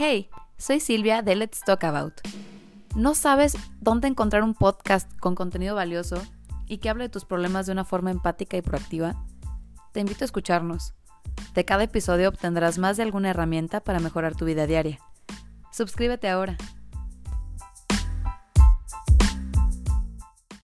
Hey, soy Silvia de Let's Talk About. ¿No sabes dónde encontrar un podcast con contenido valioso y que hable de tus problemas de una forma empática y proactiva? Te invito a escucharnos. De cada episodio obtendrás más de alguna herramienta para mejorar tu vida diaria. Suscríbete ahora.